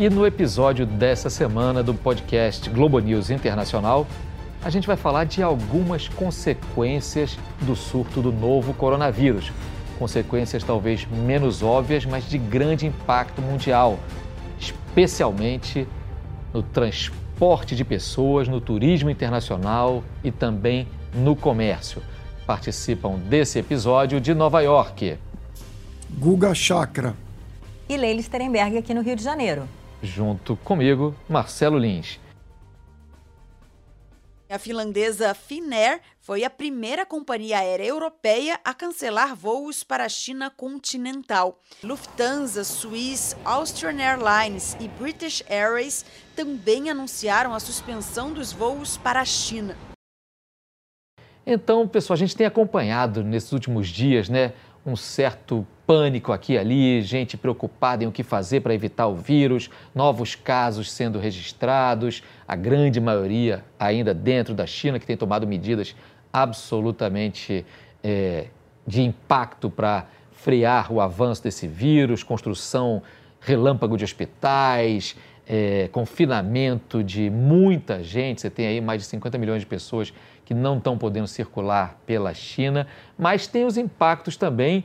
E no episódio dessa semana do podcast Globo News Internacional, a gente vai falar de algumas consequências do surto do novo coronavírus. Consequências talvez menos óbvias, mas de grande impacto mundial, especialmente no transporte de pessoas, no turismo internacional e também no comércio. Participam desse episódio de Nova York. Guga Chakra. E Leila Sterenberg aqui no Rio de Janeiro junto comigo, Marcelo Lins. A finlandesa Finnair foi a primeira companhia aérea europeia a cancelar voos para a China continental. Lufthansa, Swiss, Austrian Airlines e British Airways também anunciaram a suspensão dos voos para a China. Então, pessoal, a gente tem acompanhado nesses últimos dias, né, um certo pânico aqui e ali, gente preocupada em o que fazer para evitar o vírus, novos casos sendo registrados, a grande maioria ainda dentro da China, que tem tomado medidas absolutamente é, de impacto para frear o avanço desse vírus, construção relâmpago de hospitais, é, confinamento de muita gente. Você tem aí mais de 50 milhões de pessoas que não estão podendo circular pela China, mas tem os impactos também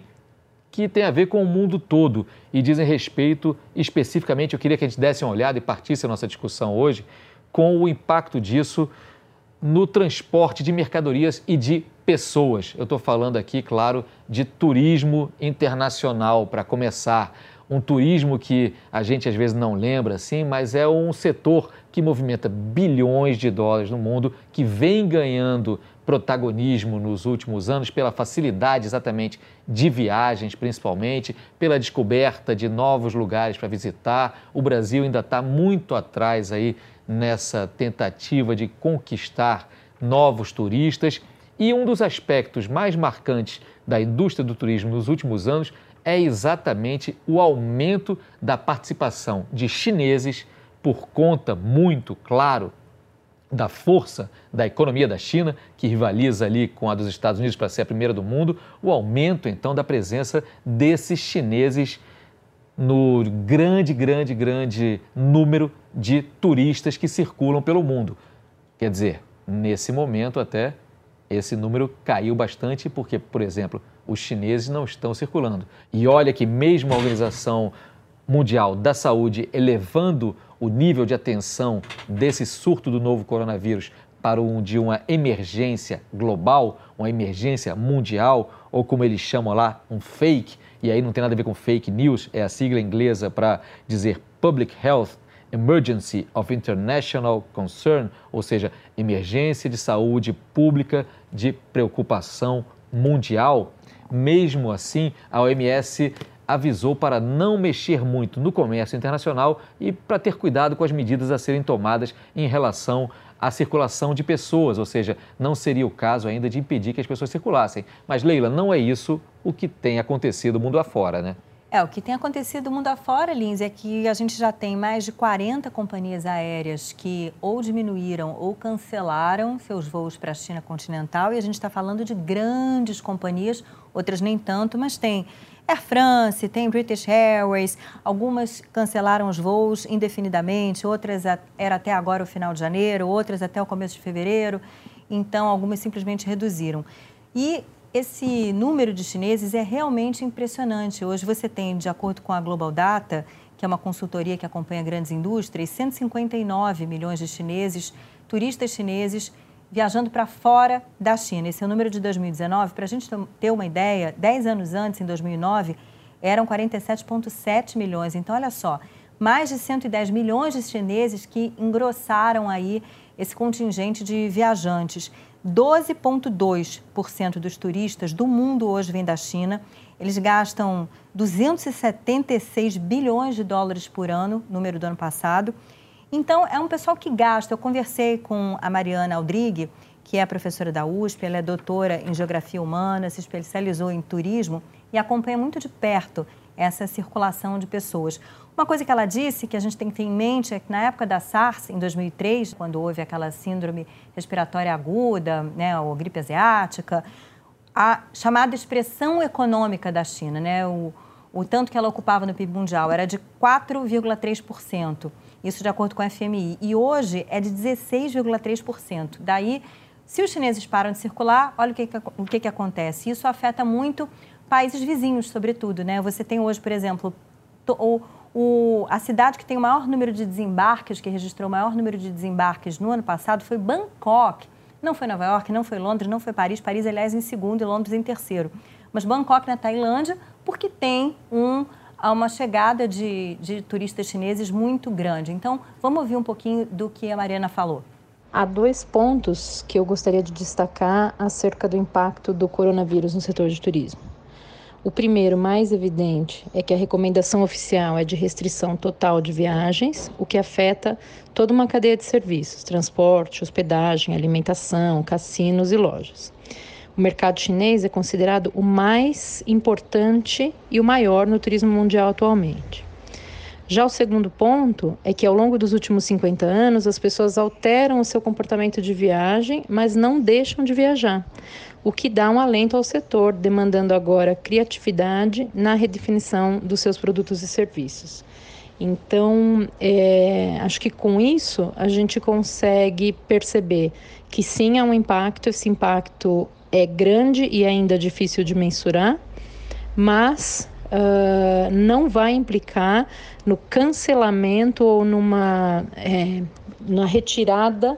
que tem a ver com o mundo todo e dizem respeito especificamente, eu queria que a gente desse uma olhada e partisse a nossa discussão hoje com o impacto disso no transporte de mercadorias e de pessoas. Eu estou falando aqui, claro, de turismo internacional, para começar. Um turismo que a gente às vezes não lembra, sim, mas é um setor que movimenta bilhões de dólares no mundo, que vem ganhando protagonismo nos últimos anos pela facilidade exatamente de viagens, principalmente, pela descoberta de novos lugares para visitar. O Brasil ainda está muito atrás aí nessa tentativa de conquistar novos turistas. E um dos aspectos mais marcantes da indústria do turismo nos últimos anos é exatamente o aumento da participação de chineses por conta muito claro da força da economia da China, que rivaliza ali com a dos Estados Unidos para ser a primeira do mundo, o aumento então da presença desses chineses no grande, grande, grande número de turistas que circulam pelo mundo. Quer dizer, nesse momento até esse número caiu bastante porque, por exemplo, os chineses não estão circulando. E olha que mesmo a Organização Mundial da Saúde elevando o nível de atenção desse surto do novo coronavírus para um de uma emergência global, uma emergência mundial, ou como eles chamam lá, um fake, e aí não tem nada a ver com fake news, é a sigla inglesa para dizer Public Health Emergency of International Concern, ou seja, emergência de saúde pública de preocupação mundial. Mesmo assim, a OMS avisou para não mexer muito no comércio internacional e para ter cuidado com as medidas a serem tomadas em relação à circulação de pessoas, ou seja, não seria o caso ainda de impedir que as pessoas circulassem. Mas, Leila, não é isso o que tem acontecido mundo afora, né? É, o que tem acontecido mundo afora, Lins, é que a gente já tem mais de 40 companhias aéreas que ou diminuíram ou cancelaram seus voos para a China continental e a gente está falando de grandes companhias, outras nem tanto, mas tem Air France, tem British Airways, algumas cancelaram os voos indefinidamente, outras era até agora o final de janeiro, outras até o começo de fevereiro, então algumas simplesmente reduziram. E esse número de chineses é realmente impressionante. Hoje você tem, de acordo com a Global Data, que é uma consultoria que acompanha grandes indústrias, 159 milhões de chineses, turistas chineses viajando para fora da China. Esse é o número de 2019. Para a gente ter uma ideia, 10 anos antes, em 2009, eram 47,7 milhões. Então, olha só, mais de 110 milhões de chineses que engrossaram aí esse contingente de viajantes. 12,2% dos turistas do mundo hoje vêm da China. Eles gastam 276 bilhões de dólares por ano, número do ano passado. Então, é um pessoal que gasta. Eu conversei com a Mariana Aldrigue, que é professora da USP, ela é doutora em Geografia Humana, se especializou em turismo e acompanha muito de perto essa circulação de pessoas. Uma coisa que ela disse que a gente tem que ter em mente é que na época da SARS, em 2003, quando houve aquela síndrome respiratória aguda, né, ou gripe asiática, a chamada expressão econômica da China, né, o, o tanto que ela ocupava no PIB mundial era de 4,3%. Isso de acordo com a FMI. E hoje é de 16,3%. Daí, se os chineses param de circular, olha o que, que, o que, que acontece. Isso afeta muito países vizinhos, sobretudo. Né? Você tem hoje, por exemplo, o, o, a cidade que tem o maior número de desembarques, que registrou o maior número de desembarques no ano passado, foi Bangkok. Não foi Nova York, não foi Londres, não foi Paris. Paris, aliás, em segundo e Londres em terceiro. Mas Bangkok, na Tailândia, porque tem um, uma chegada de, de turistas chineses muito grande. Então, vamos ouvir um pouquinho do que a Mariana falou. Há dois pontos que eu gostaria de destacar acerca do impacto do coronavírus no setor de turismo. O primeiro, mais evidente, é que a recomendação oficial é de restrição total de viagens, o que afeta toda uma cadeia de serviços: transporte, hospedagem, alimentação, cassinos e lojas. O mercado chinês é considerado o mais importante e o maior no turismo mundial atualmente. Já o segundo ponto é que ao longo dos últimos 50 anos as pessoas alteram o seu comportamento de viagem, mas não deixam de viajar, o que dá um alento ao setor, demandando agora criatividade na redefinição dos seus produtos e serviços. Então, é, acho que com isso a gente consegue perceber que sim há um impacto, esse impacto é grande e ainda difícil de mensurar, mas uh, não vai implicar no cancelamento ou numa é, na retirada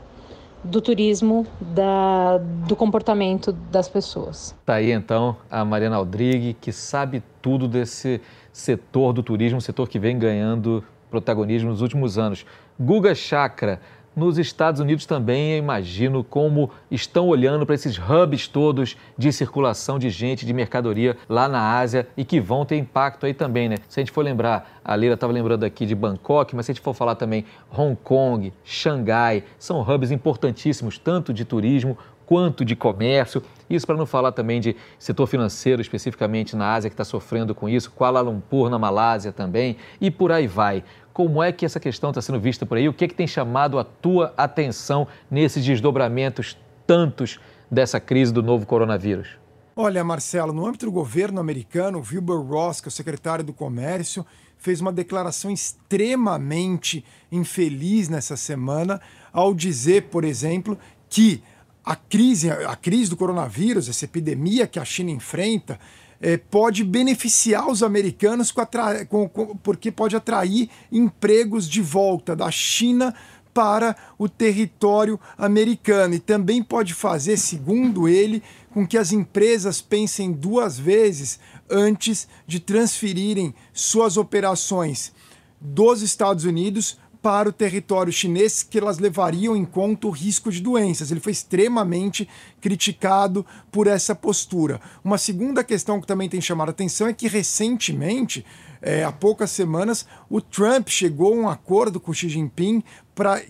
do turismo, da, do comportamento das pessoas. Tá aí então a Mariana Aldrigue, que sabe tudo desse setor do turismo, setor que vem ganhando protagonismo nos últimos anos. Guga Chakra, nos Estados Unidos também, eu imagino como estão olhando para esses hubs todos de circulação de gente, de mercadoria lá na Ásia e que vão ter impacto aí também, né? Se a gente for lembrar, a Leila estava lembrando aqui de Bangkok, mas se a gente for falar também Hong Kong, Xangai, são hubs importantíssimos, tanto de turismo quanto de comércio. Isso para não falar também de setor financeiro, especificamente na Ásia, que está sofrendo com isso, Kuala Lumpur, na Malásia também, e por aí vai. Como é que essa questão está sendo vista por aí? O que, é que tem chamado a tua atenção nesses desdobramentos tantos dessa crise do novo coronavírus? Olha, Marcelo, no âmbito do governo americano, Wilbur Ross, que é o secretário do Comércio, fez uma declaração extremamente infeliz nessa semana ao dizer, por exemplo, que a crise, a crise do coronavírus, essa epidemia que a China enfrenta, é, pode beneficiar os americanos com com, com, porque pode atrair empregos de volta da China para o território americano. E também pode fazer, segundo ele, com que as empresas pensem duas vezes antes de transferirem suas operações dos Estados Unidos para o território chinês que elas levariam em conta o risco de doenças. Ele foi extremamente criticado por essa postura. Uma segunda questão que também tem chamado a atenção é que recentemente, é, há poucas semanas, o Trump chegou a um acordo com Xi Jinping para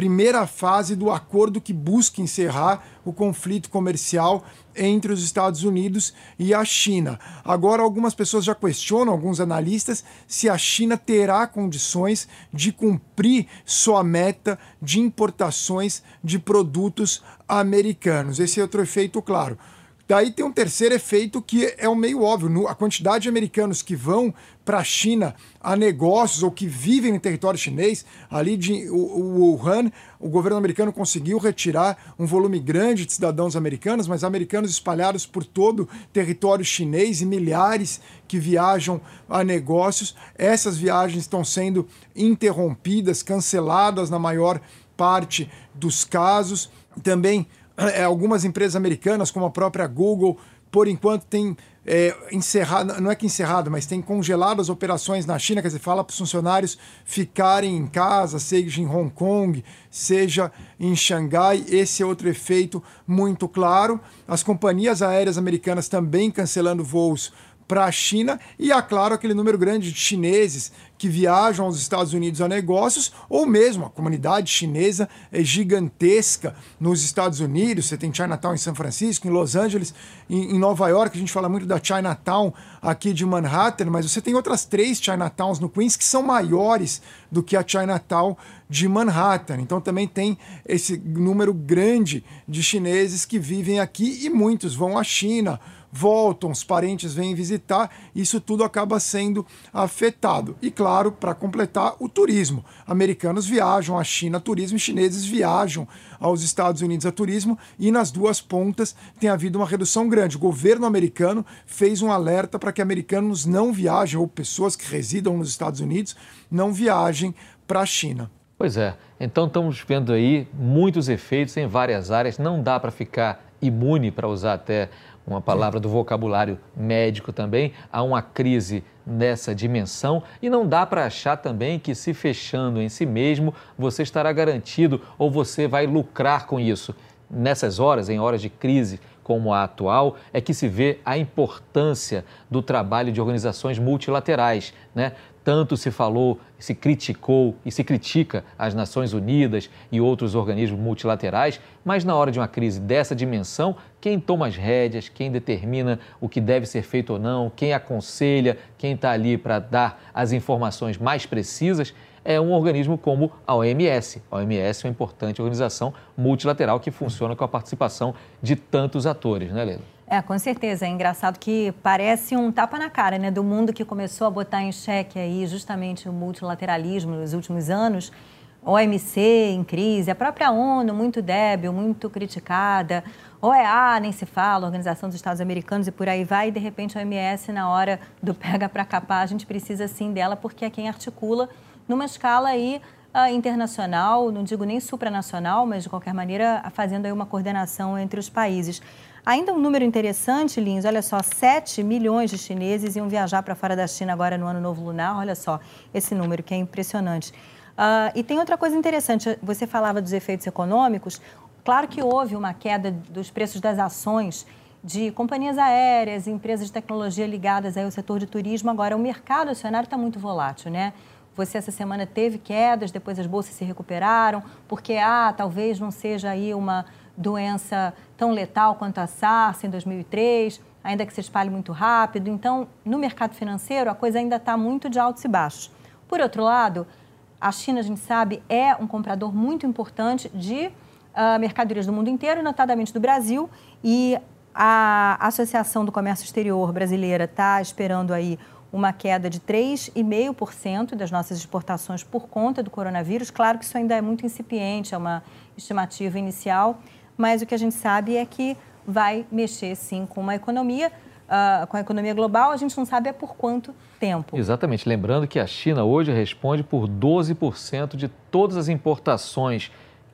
primeira fase do acordo que busca encerrar o conflito comercial entre os Estados Unidos e a China. Agora, algumas pessoas já questionam, alguns analistas, se a China terá condições de cumprir sua meta de importações de produtos americanos. Esse é outro efeito claro. Daí tem um terceiro efeito que é o meio óbvio. A quantidade de americanos que vão para a China a negócios ou que vivem no território chinês, ali de Wuhan, o governo americano conseguiu retirar um volume grande de cidadãos americanos, mas americanos espalhados por todo o território chinês e milhares que viajam a negócios. Essas viagens estão sendo interrompidas, canceladas na maior parte dos casos. Também algumas empresas americanas, como a própria Google, por enquanto tem é, encerrado, não é que encerrado, mas tem congelado as operações na China, quer dizer, fala para os funcionários ficarem em casa, seja em Hong Kong, seja em Xangai. Esse é outro efeito muito claro. As companhias aéreas americanas também cancelando voos para a China e, é claro, aquele número grande de chineses que viajam aos Estados Unidos a negócios, ou mesmo a comunidade chinesa é gigantesca nos Estados Unidos. Você tem Chinatown em São Francisco, em Los Angeles, em, em Nova York. A gente fala muito da Chinatown aqui de Manhattan, mas você tem outras três Chinatowns no Queens que são maiores do que a Chinatown de Manhattan. Então também tem esse número grande de chineses que vivem aqui e muitos vão à China voltam, os parentes vêm visitar, isso tudo acaba sendo afetado. E claro, para completar, o turismo. Americanos viajam à China a turismo e chineses viajam aos Estados Unidos a turismo e nas duas pontas tem havido uma redução grande. O governo americano fez um alerta para que americanos não viajem ou pessoas que residam nos Estados Unidos não viajem para a China. Pois é, então estamos vendo aí muitos efeitos em várias áreas, não dá para ficar imune, para usar até uma palavra do vocabulário médico também, há uma crise nessa dimensão e não dá para achar também que se fechando em si mesmo você estará garantido ou você vai lucrar com isso. Nessas horas, em horas de crise como a atual, é que se vê a importância do trabalho de organizações multilaterais, né? Tanto se falou, se criticou e se critica as Nações Unidas e outros organismos multilaterais, mas na hora de uma crise dessa dimensão, quem toma as rédeas, quem determina o que deve ser feito ou não, quem aconselha, quem está ali para dar as informações mais precisas, é um organismo como a OMS. A OMS é uma importante organização multilateral que funciona com a participação de tantos atores, né, Leila? É, com certeza. É engraçado que parece um tapa na cara né, do mundo que começou a botar em xeque aí justamente o multilateralismo nos últimos anos. OMC em crise, a própria ONU muito débil, muito criticada, OEA nem se fala, Organização dos Estados Americanos e por aí vai, e de repente a OMS na hora do pega para capar, a gente precisa sim dela porque é quem articula numa escala aí uh, internacional, não digo nem supranacional, mas de qualquer maneira fazendo aí uma coordenação entre os países. Ainda um número interessante, Lins, olha só, 7 milhões de chineses iam viajar para fora da China agora no Ano Novo Lunar, olha só esse número que é impressionante. Uh, e tem outra coisa interessante, você falava dos efeitos econômicos, claro que houve uma queda dos preços das ações de companhias aéreas, empresas de tecnologia ligadas ao setor de turismo, agora o mercado acionário está muito volátil, né? Você essa semana teve quedas, depois as bolsas se recuperaram, porque ah, talvez não seja aí uma doença tão letal quanto a SARS em 2003, ainda que se espalhe muito rápido. Então, no mercado financeiro, a coisa ainda está muito de altos e baixos. Por outro lado, a China, a gente sabe, é um comprador muito importante de uh, mercadorias do mundo inteiro, notadamente do Brasil, e a Associação do Comércio Exterior Brasileira está esperando aí uma queda de 3,5% das nossas exportações por conta do coronavírus. Claro que isso ainda é muito incipiente, é uma estimativa inicial, mas o que a gente sabe é que vai mexer sim com uma economia, uh, com a economia global, a gente não sabe é por quanto tempo. Exatamente. Lembrando que a China hoje responde por 12% de todas as importações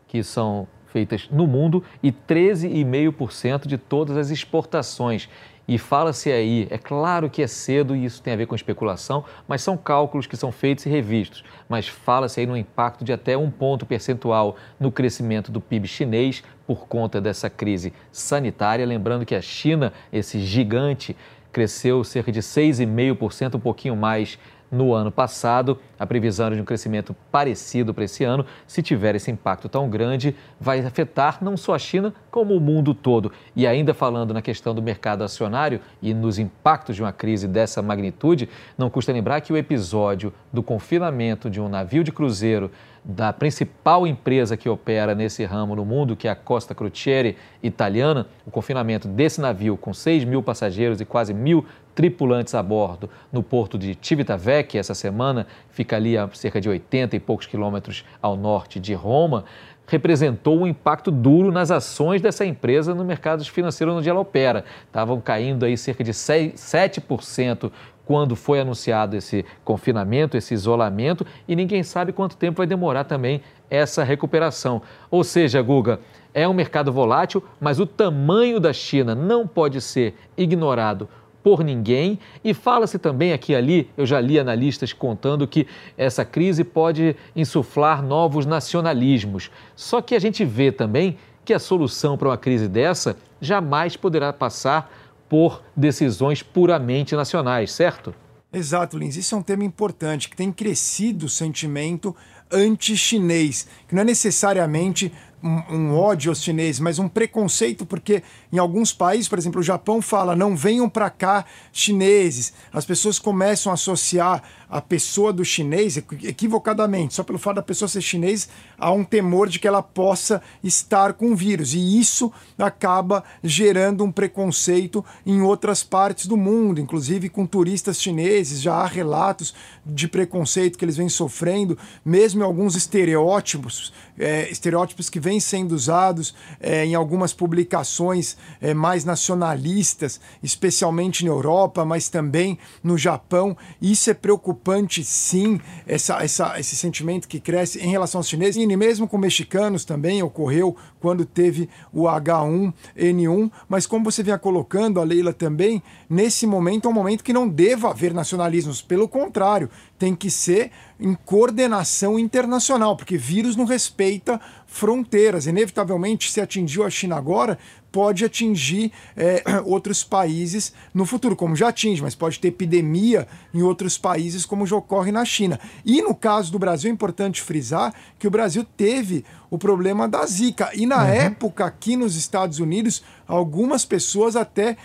que são feitas no mundo e 13,5% de todas as exportações. E fala-se aí, é claro que é cedo e isso tem a ver com especulação, mas são cálculos que são feitos e revistos. Mas fala-se aí no impacto de até um ponto percentual no crescimento do PIB chinês por conta dessa crise sanitária. Lembrando que a China, esse gigante, cresceu cerca de 6,5%, um pouquinho mais no ano passado. A previsão era de um crescimento parecido para esse ano. Se tiver esse impacto tão grande, vai afetar não só a China, como o mundo todo. E ainda falando na questão do mercado acionário e nos impactos de uma crise dessa magnitude, não custa lembrar que o episódio do confinamento de um navio de cruzeiro da principal empresa que opera nesse ramo no mundo, que é a Costa Crociere italiana, o confinamento desse navio com 6 mil passageiros e quase mil tripulantes a bordo no porto de Civitavecchia essa semana, fica ali a cerca de 80 e poucos quilômetros ao norte de Roma, representou um impacto duro nas ações dessa empresa no mercado financeiro onde ela opera. Estavam caindo aí cerca de 6, 7% quando foi anunciado esse confinamento, esse isolamento, e ninguém sabe quanto tempo vai demorar também essa recuperação. Ou seja, Guga, é um mercado volátil, mas o tamanho da China não pode ser ignorado por ninguém. E fala-se também aqui e ali, eu já li analistas contando que essa crise pode insuflar novos nacionalismos. Só que a gente vê também que a solução para uma crise dessa jamais poderá passar por decisões puramente nacionais, certo? Exato, Lins. Isso é um tema importante, que tem crescido o sentimento anti-chinês, que não é necessariamente um, um, ódio aos chineses, mas um preconceito, porque em alguns países, por exemplo, o Japão fala: não venham para cá chineses. As pessoas começam a associar a pessoa do chinês, equivocadamente, só pelo fato da pessoa ser chinês, há um temor de que ela possa estar com o vírus. E isso acaba gerando um preconceito em outras partes do mundo, inclusive com turistas chineses. Já há relatos de preconceito que eles vêm sofrendo, mesmo em alguns estereótipos, é, estereótipos que vêm sendo usados é, em algumas publicações é, mais nacionalistas, especialmente na Europa, mas também no Japão. Isso é preocupante preocupante, sim, essa, essa, esse sentimento que cresce em relação aos chineses, e mesmo com mexicanos também ocorreu quando teve o H1N1, mas como você vinha colocando, a Leila também, nesse momento é um momento que não deva haver nacionalismos, pelo contrário, tem que ser em coordenação internacional, porque vírus não respeita fronteiras. Inevitavelmente, se atingiu a China agora, pode atingir é, outros países no futuro, como já atinge, mas pode ter epidemia em outros países, como já ocorre na China. E no caso do Brasil, é importante frisar que o Brasil teve o problema da Zika. E na uhum. época, aqui nos Estados Unidos, algumas pessoas até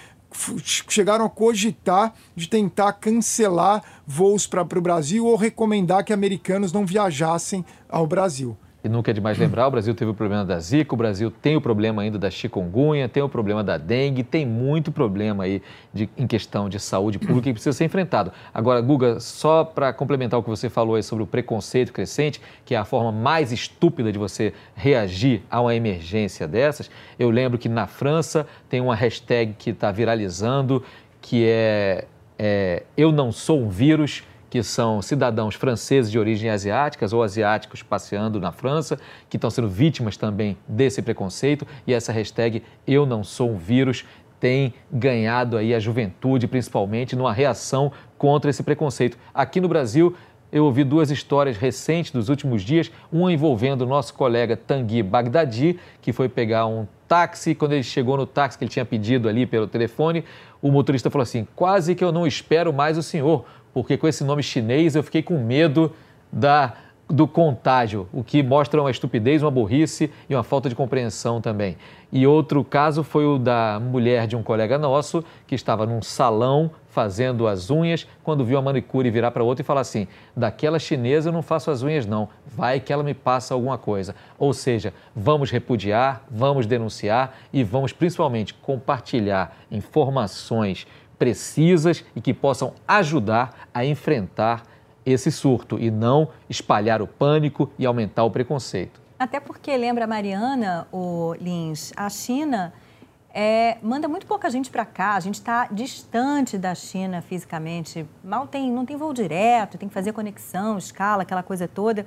chegaram a cogitar de tentar cancelar voos para o Brasil ou recomendar que americanos não viajassem ao Brasil. E nunca é demais lembrar, o Brasil teve o problema da Zika, o Brasil tem o problema ainda da chikungunya, tem o problema da dengue, tem muito problema aí de, em questão de saúde pública que precisa ser enfrentado. Agora, Guga, só para complementar o que você falou aí sobre o preconceito crescente, que é a forma mais estúpida de você reagir a uma emergência dessas, eu lembro que na França tem uma hashtag que está viralizando, que é, é Eu não sou um vírus, que são cidadãos franceses de origem asiáticas ou asiáticos passeando na França, que estão sendo vítimas também desse preconceito. E essa hashtag Eu Não Sou um Vírus tem ganhado aí a juventude, principalmente, numa reação contra esse preconceito. Aqui no Brasil, eu ouvi duas histórias recentes dos últimos dias, uma envolvendo o nosso colega Tanguy Bagdadi, que foi pegar um táxi, quando ele chegou no táxi que ele tinha pedido ali pelo telefone, o motorista falou assim: "Quase que eu não espero mais o senhor, porque com esse nome chinês eu fiquei com medo da, do contágio, o que mostra uma estupidez, uma burrice e uma falta de compreensão também. E outro caso foi o da mulher de um colega nosso que estava num salão fazendo as unhas, quando viu a manicure virar para outra e falar assim: daquela chinesa eu não faço as unhas, não, vai que ela me passa alguma coisa. Ou seja, vamos repudiar, vamos denunciar e vamos principalmente compartilhar informações precisas e que possam ajudar a enfrentar esse surto e não espalhar o pânico e aumentar o preconceito. Até porque, lembra, Mariana, o Lins, a China é, manda muito pouca gente para cá, a gente está distante da China fisicamente, mal tem, não tem voo direto, tem que fazer conexão, escala, aquela coisa toda.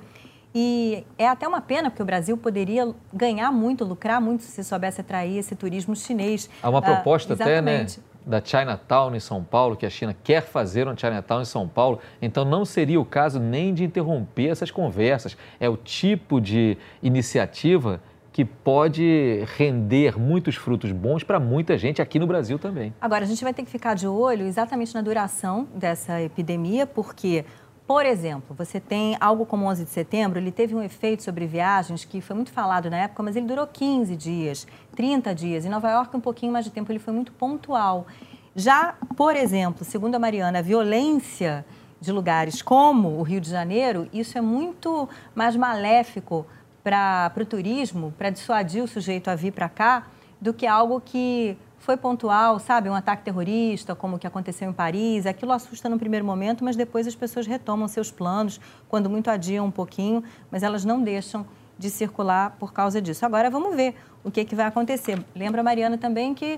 E é até uma pena, porque o Brasil poderia ganhar muito, lucrar muito se soubesse atrair esse turismo chinês. Há uma proposta ah, até, né? Da Chinatown em São Paulo, que a China quer fazer um Chinatown em São Paulo, então não seria o caso nem de interromper essas conversas. É o tipo de iniciativa que pode render muitos frutos bons para muita gente aqui no Brasil também. Agora, a gente vai ter que ficar de olho exatamente na duração dessa epidemia, porque por exemplo, você tem algo como 11 de setembro, ele teve um efeito sobre viagens que foi muito falado na época, mas ele durou 15 dias, 30 dias. Em Nova York, um pouquinho mais de tempo, ele foi muito pontual. Já, por exemplo, segundo a Mariana, a violência de lugares como o Rio de Janeiro, isso é muito mais maléfico para o turismo, para dissuadir o sujeito a vir para cá, do que algo que foi pontual, sabe? Um ataque terrorista, como o que aconteceu em Paris. Aquilo assusta no primeiro momento, mas depois as pessoas retomam seus planos, quando muito adiam um pouquinho, mas elas não deixam de circular por causa disso. Agora vamos ver o que, que vai acontecer. Lembra, Mariana, também que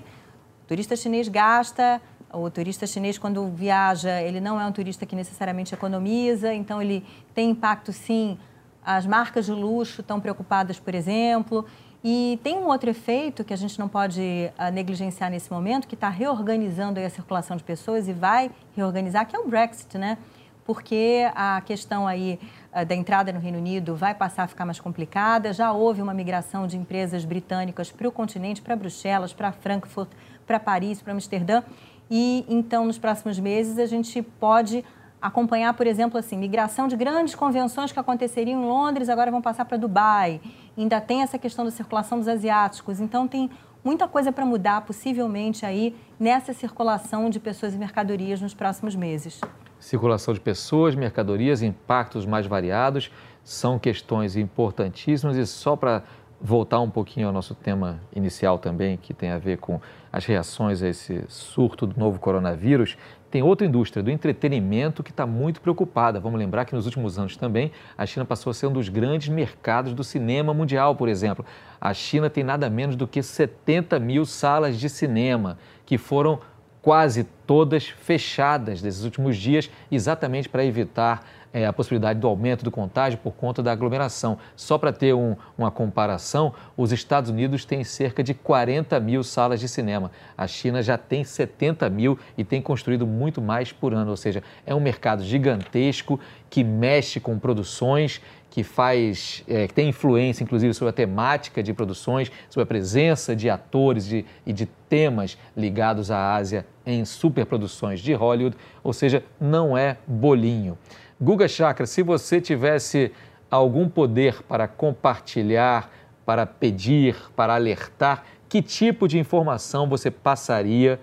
o turista chinês gasta, o turista chinês, quando viaja, ele não é um turista que necessariamente economiza, então ele tem impacto, sim. As marcas de luxo estão preocupadas, por exemplo. E tem um outro efeito que a gente não pode uh, negligenciar nesse momento, que está reorganizando a circulação de pessoas e vai reorganizar, que é o Brexit, né? Porque a questão aí uh, da entrada no Reino Unido vai passar a ficar mais complicada. Já houve uma migração de empresas britânicas para o continente, para Bruxelas, para Frankfurt, para Paris, para Amsterdã. e então nos próximos meses a gente pode acompanhar, por exemplo, assim, migração de grandes convenções que aconteceriam em Londres, agora vão passar para Dubai. Ainda tem essa questão da circulação dos asiáticos. Então tem muita coisa para mudar, possivelmente aí nessa circulação de pessoas e mercadorias nos próximos meses. Circulação de pessoas, mercadorias, impactos mais variados são questões importantíssimas e só para voltar um pouquinho ao nosso tema inicial também, que tem a ver com as reações a esse surto do novo coronavírus, tem outra indústria do entretenimento que está muito preocupada. Vamos lembrar que nos últimos anos também a China passou a ser um dos grandes mercados do cinema mundial, por exemplo. A China tem nada menos do que 70 mil salas de cinema que foram quase todas fechadas nesses últimos dias, exatamente para evitar é, a possibilidade do aumento do contágio por conta da aglomeração. Só para ter um, uma comparação, os Estados Unidos têm cerca de 40 mil salas de cinema. A China já tem 70 mil e tem construído muito mais por ano. Ou seja, é um mercado gigantesco que mexe com produções que faz, é, que tem influência, inclusive, sobre a temática de produções, sobre a presença de atores de, e de temas ligados à Ásia em superproduções de Hollywood, ou seja, não é bolinho. Guga Chakra, se você tivesse algum poder para compartilhar, para pedir, para alertar, que tipo de informação você passaria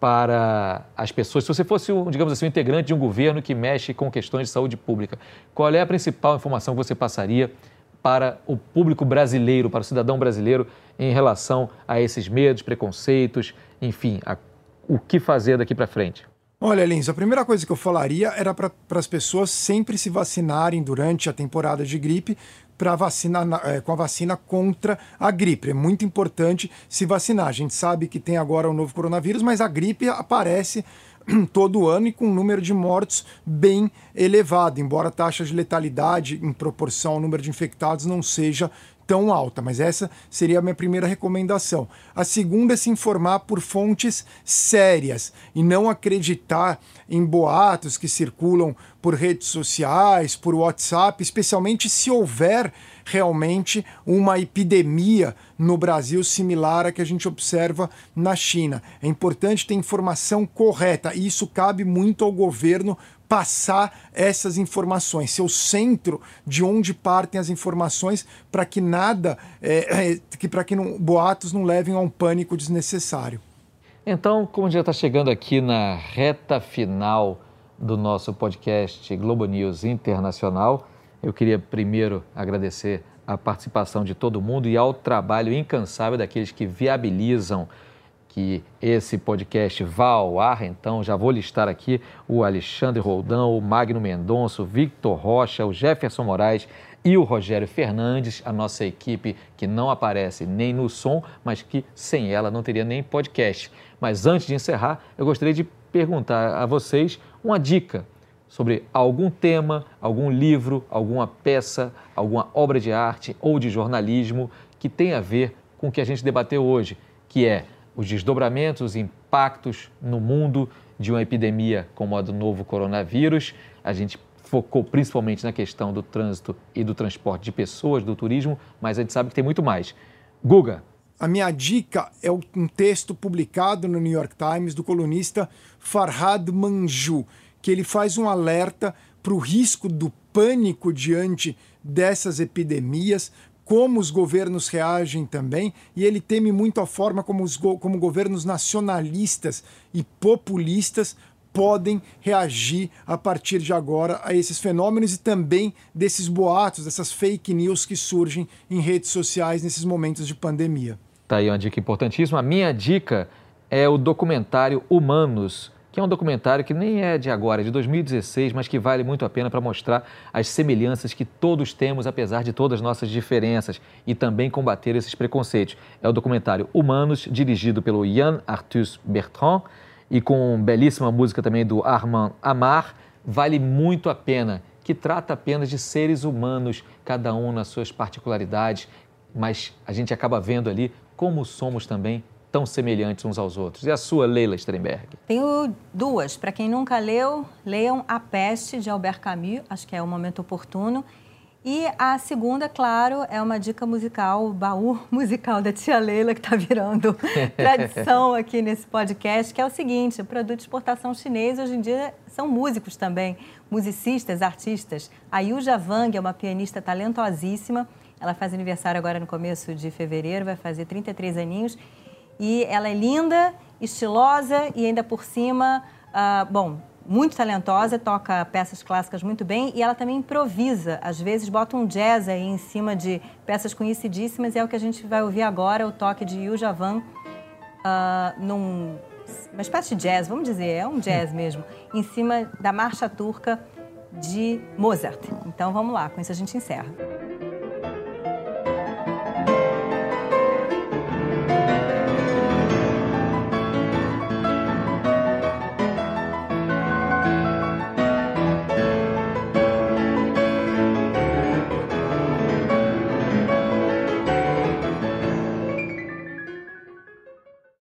para as pessoas? Se você fosse, digamos assim, um integrante de um governo que mexe com questões de saúde pública, qual é a principal informação que você passaria para o público brasileiro, para o cidadão brasileiro, em relação a esses medos, preconceitos, enfim, a, o que fazer daqui para frente? Olha, Lins, a primeira coisa que eu falaria era para as pessoas sempre se vacinarem durante a temporada de gripe para vacinar é, com a vacina contra a gripe. É muito importante se vacinar. A gente sabe que tem agora o novo coronavírus, mas a gripe aparece todo ano e com um número de mortos bem elevado, embora a taxa de letalidade em proporção ao número de infectados não seja tão alta, mas essa seria a minha primeira recomendação. A segunda é se informar por fontes sérias e não acreditar em boatos que circulam por redes sociais, por WhatsApp, especialmente se houver realmente uma epidemia no Brasil similar à que a gente observa na China. É importante ter informação correta e isso cabe muito ao governo passar essas informações, ser o centro de onde partem as informações para que nada, é, é, que para que não, boatos não levem a um pânico desnecessário. Então, como já está chegando aqui na reta final do nosso podcast Globo News Internacional, eu queria primeiro agradecer a participação de todo mundo e ao trabalho incansável daqueles que viabilizam que esse podcast vá ao ar, então já vou listar aqui o Alexandre Roldão, o Magno Mendonça, o Victor Rocha, o Jefferson Moraes e o Rogério Fernandes, a nossa equipe que não aparece nem no som, mas que sem ela não teria nem podcast. Mas antes de encerrar, eu gostaria de perguntar a vocês uma dica sobre algum tema, algum livro, alguma peça, alguma obra de arte ou de jornalismo que tem a ver com o que a gente debateu hoje, que é os desdobramentos, os impactos no mundo de uma epidemia como a do novo coronavírus. A gente focou principalmente na questão do trânsito e do transporte de pessoas, do turismo, mas a gente sabe que tem muito mais. Guga. A minha dica é um texto publicado no New York Times do colunista Farhad Manju, que ele faz um alerta para o risco do pânico diante dessas epidemias, como os governos reagem também, e ele teme muito a forma como, os go como governos nacionalistas e populistas podem reagir a partir de agora a esses fenômenos e também desses boatos, dessas fake news que surgem em redes sociais nesses momentos de pandemia. Tá aí uma dica importantíssima. A minha dica é o documentário Humanos, que é um documentário que nem é de agora, é de 2016, mas que vale muito a pena para mostrar as semelhanças que todos temos, apesar de todas as nossas diferenças, e também combater esses preconceitos. É o documentário Humanos, dirigido pelo Yann Arthus Bertrand, e com belíssima música também do Armand Amar, vale muito a pena, que trata apenas de seres humanos, cada um nas suas particularidades, mas a gente acaba vendo ali como somos também tão semelhantes uns aos outros. E a sua, Leila Strenberg? Tenho duas. Para quem nunca leu, leiam A Peste, de Albert Camus, acho que é o momento oportuno. E a segunda, claro, é uma dica musical, o baú musical da tia Leila, que está virando tradição aqui nesse podcast, que é o seguinte: o produto de exportação chinês hoje em dia são músicos também, musicistas, artistas. A Yuja Wang é uma pianista talentosíssima. Ela faz aniversário agora no começo de fevereiro, vai fazer 33 aninhos. E ela é linda, estilosa e ainda por cima, uh, bom, muito talentosa, toca peças clássicas muito bem e ela também improvisa. Às vezes bota um jazz aí em cima de peças conhecidíssimas e é o que a gente vai ouvir agora, o toque de Yu Javan, uh, num, uma espécie de jazz, vamos dizer, é um jazz mesmo, em cima da marcha turca de Mozart. Então vamos lá, com isso a gente encerra.